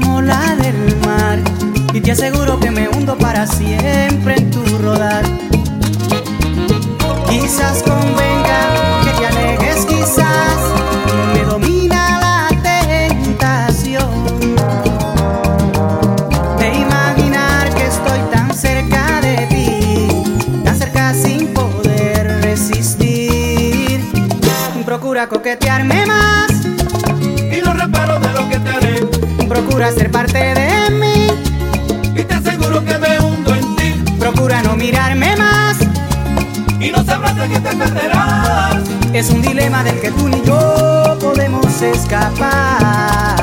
como la del mar y te aseguro que me hundo para siempre en tu rodar. Quizás convenga que te alejes, quizás me domina la tentación de imaginar que estoy tan cerca de ti, tan cerca sin poder resistir. Procura coquetearme. procura ser parte de mí. Y te aseguro que me hundo en ti. Procura no mirarme más. Y no sabrás de qué te perderás. Es un dilema del que tú ni yo podemos escapar.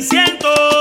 600.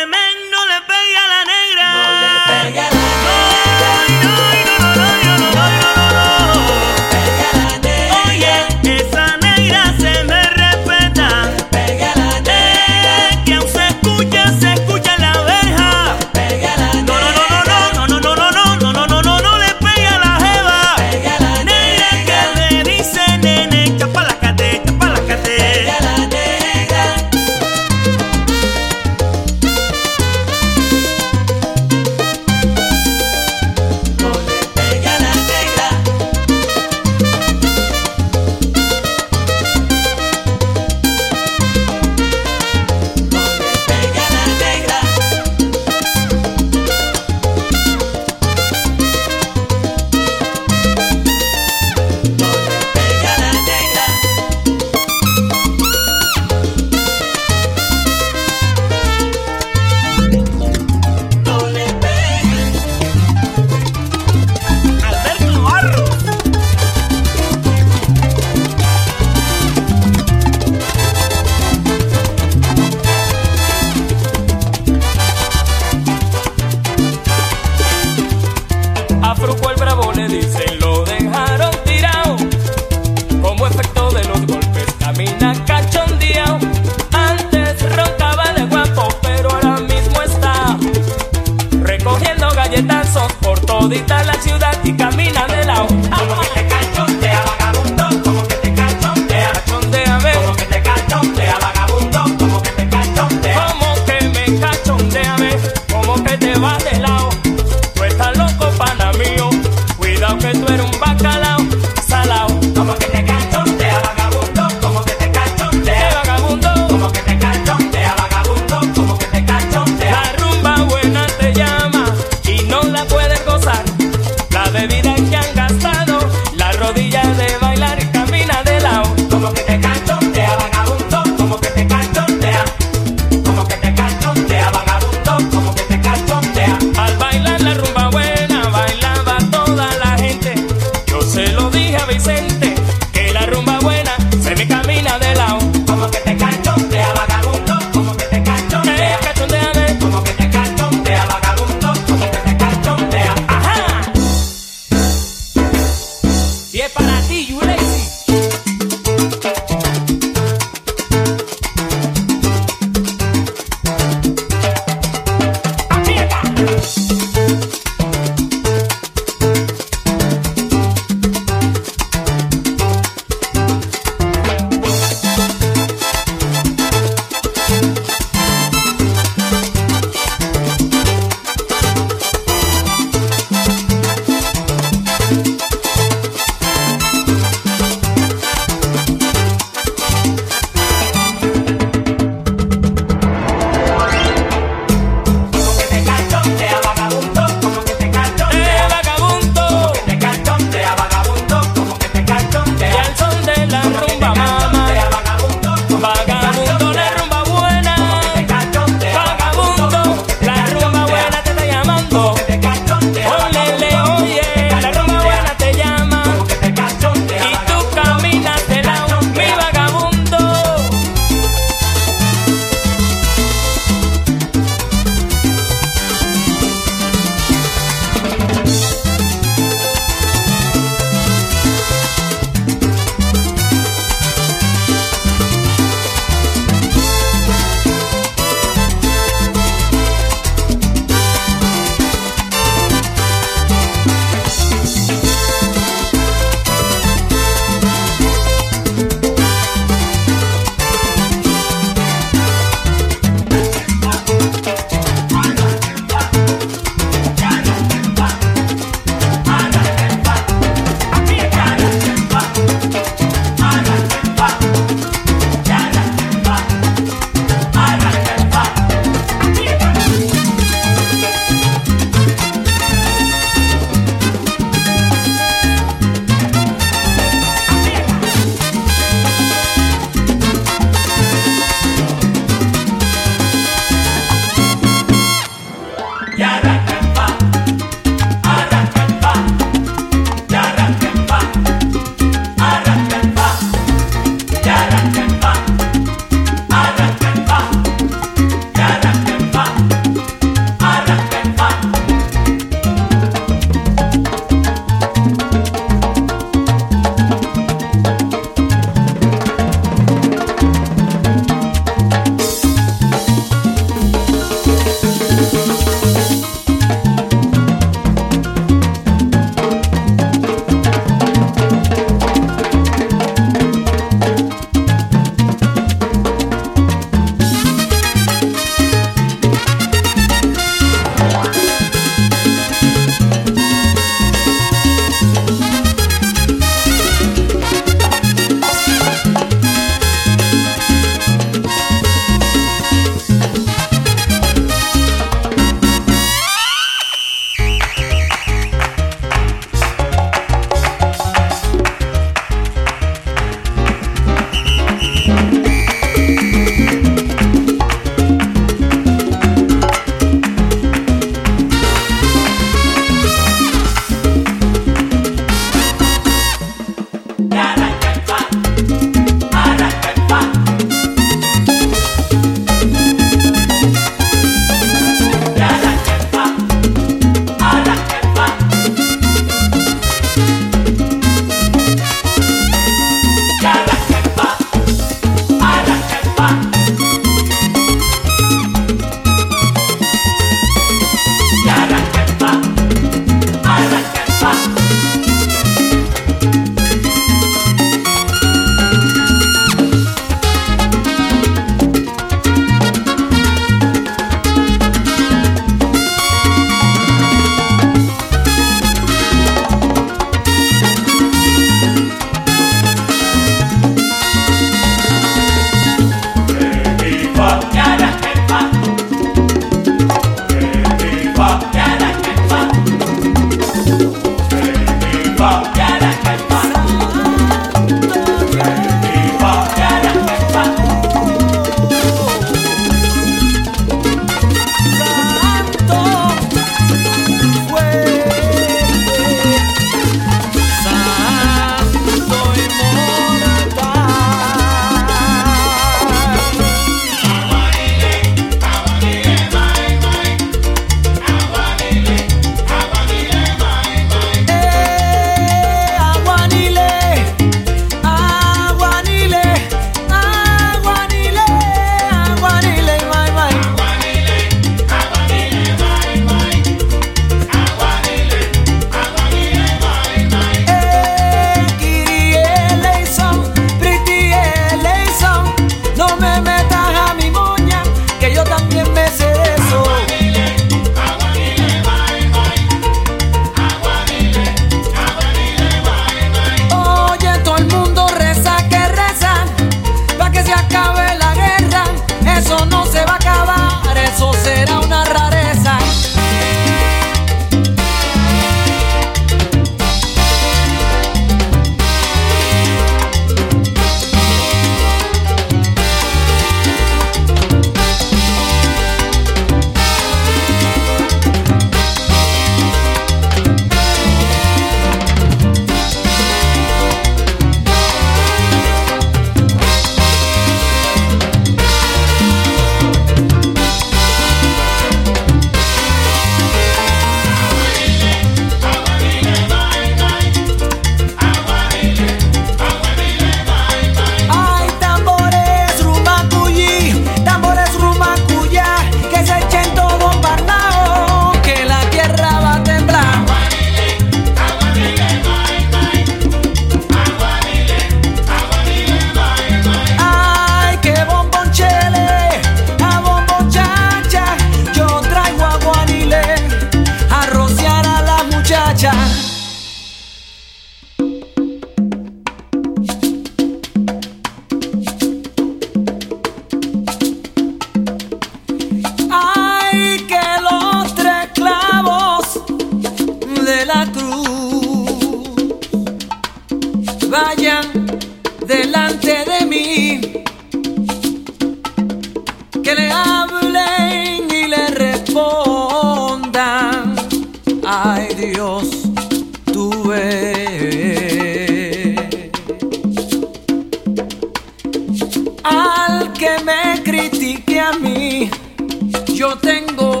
Bendíceme